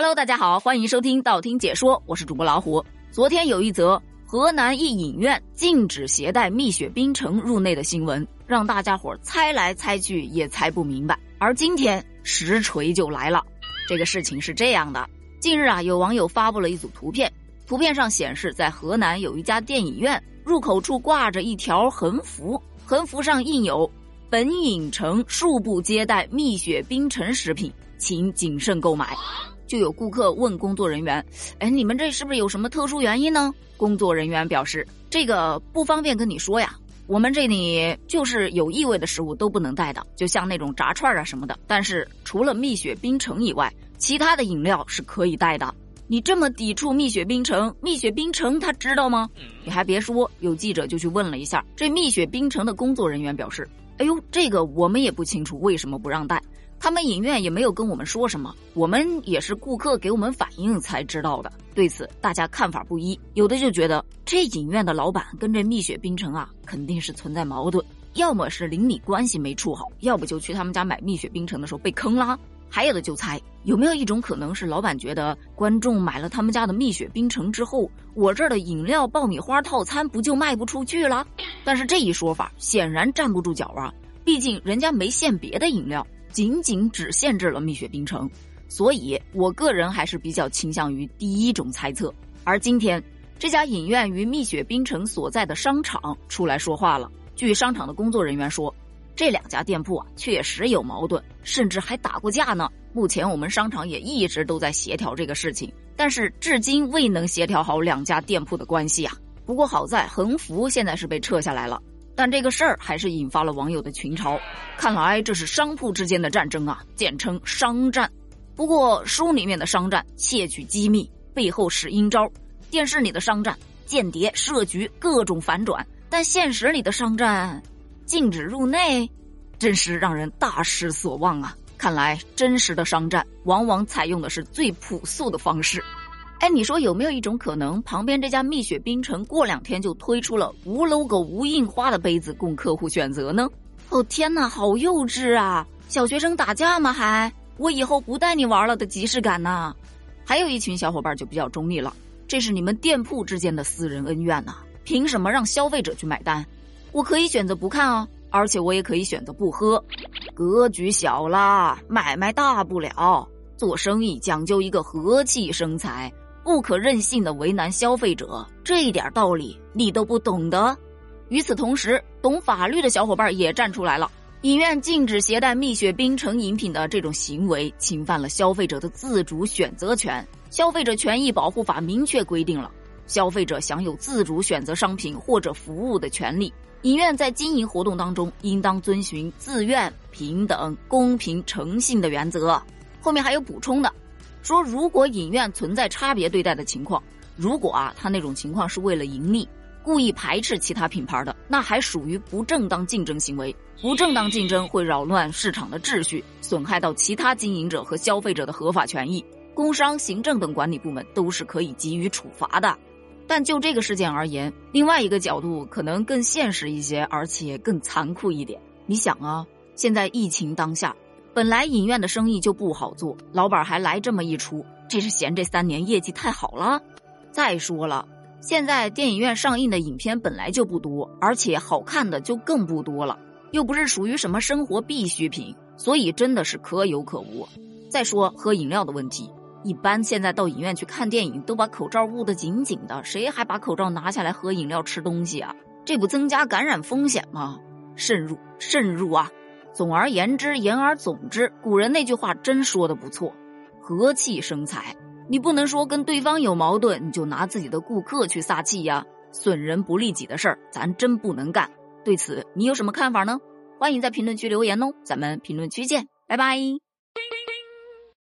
Hello，大家好，欢迎收听道听解说，我是主播老虎。昨天有一则河南一影院禁止携带蜜雪冰城入内的新闻，让大家伙猜来猜去也猜不明白。而今天实锤就来了，这个事情是这样的：近日啊，有网友发布了一组图片，图片上显示在河南有一家电影院入口处挂着一条横幅，横幅上印有。本影城恕不接待蜜雪冰城食品，请谨慎购买。就有顾客问工作人员：“哎，你们这是不是有什么特殊原因呢？”工作人员表示：“这个不方便跟你说呀，我们这里就是有异味的食物都不能带的，就像那种炸串啊什么的。但是除了蜜雪冰城以外，其他的饮料是可以带的。你这么抵触蜜雪冰城，蜜雪冰城他知道吗？你还别说，有记者就去问了一下，这蜜雪冰城的工作人员表示。”哎呦，这个我们也不清楚为什么不让带，他们影院也没有跟我们说什么，我们也是顾客给我们反映才知道的。对此，大家看法不一，有的就觉得这影院的老板跟这蜜雪冰城啊肯定是存在矛盾，要么是邻里关系没处好，要不就去他们家买蜜雪冰城的时候被坑啦。还有的就猜有没有一种可能是老板觉得观众买了他们家的蜜雪冰城之后，我这儿的饮料爆米花套餐不就卖不出去了？但是这一说法显然站不住脚啊！毕竟人家没限别的饮料，仅仅只限制了蜜雪冰城，所以我个人还是比较倾向于第一种猜测。而今天这家影院与蜜雪冰城所在的商场出来说话了，据商场的工作人员说。这两家店铺啊，确实有矛盾，甚至还打过架呢。目前我们商场也一直都在协调这个事情，但是至今未能协调好两家店铺的关系啊。不过好在横幅现在是被撤下来了，但这个事儿还是引发了网友的群嘲。看来这是商铺之间的战争啊，简称商战。不过书里面的商战窃取机密，背后使阴招；电视里的商战间谍设局，各种反转。但现实里的商战。禁止入内，真是让人大失所望啊！看来真实的商战往往采用的是最朴素的方式。哎，你说有没有一种可能，旁边这家蜜雪冰城过两天就推出了无 logo、无印花的杯子供客户选择呢？哦天哪，好幼稚啊！小学生打架吗？还我以后不带你玩了的即视感呢？还有一群小伙伴就比较中立了，这是你们店铺之间的私人恩怨呐，凭什么让消费者去买单？我可以选择不看啊，而且我也可以选择不喝。格局小啦，买卖大不了。做生意讲究一个和气生财，不可任性的为难消费者。这一点道理你都不懂得。与此同时，懂法律的小伙伴也站出来了。影院禁止携带蜜雪冰城饮品的这种行为，侵犯了消费者的自主选择权。消费者权益保护法明确规定了，消费者享有自主选择商品或者服务的权利。影院在经营活动当中，应当遵循自愿、平等、公平、诚信的原则。后面还有补充的，说如果影院存在差别对待的情况，如果啊，他那种情况是为了盈利，故意排斥其他品牌的，那还属于不正当竞争行为。不正当竞争会扰乱市场的秩序，损害到其他经营者和消费者的合法权益，工商、行政等管理部门都是可以给予处罚的。但就这个事件而言，另外一个角度可能更现实一些，而且更残酷一点。你想啊，现在疫情当下，本来影院的生意就不好做，老板还来这么一出，这是嫌这三年业绩太好了。再说了，现在电影院上映的影片本来就不多，而且好看的就更不多了，又不是属于什么生活必需品，所以真的是可有可无。再说喝饮料的问题。一般现在到影院去看电影，都把口罩捂得紧紧的，谁还把口罩拿下来喝饮料、吃东西啊？这不增加感染风险吗？慎入，慎入啊！总而言之，言而总之，古人那句话真说的不错，和气生财。你不能说跟对方有矛盾，你就拿自己的顾客去撒气呀，损人不利己的事儿，咱真不能干。对此，你有什么看法呢？欢迎在评论区留言哦，咱们评论区见，拜拜。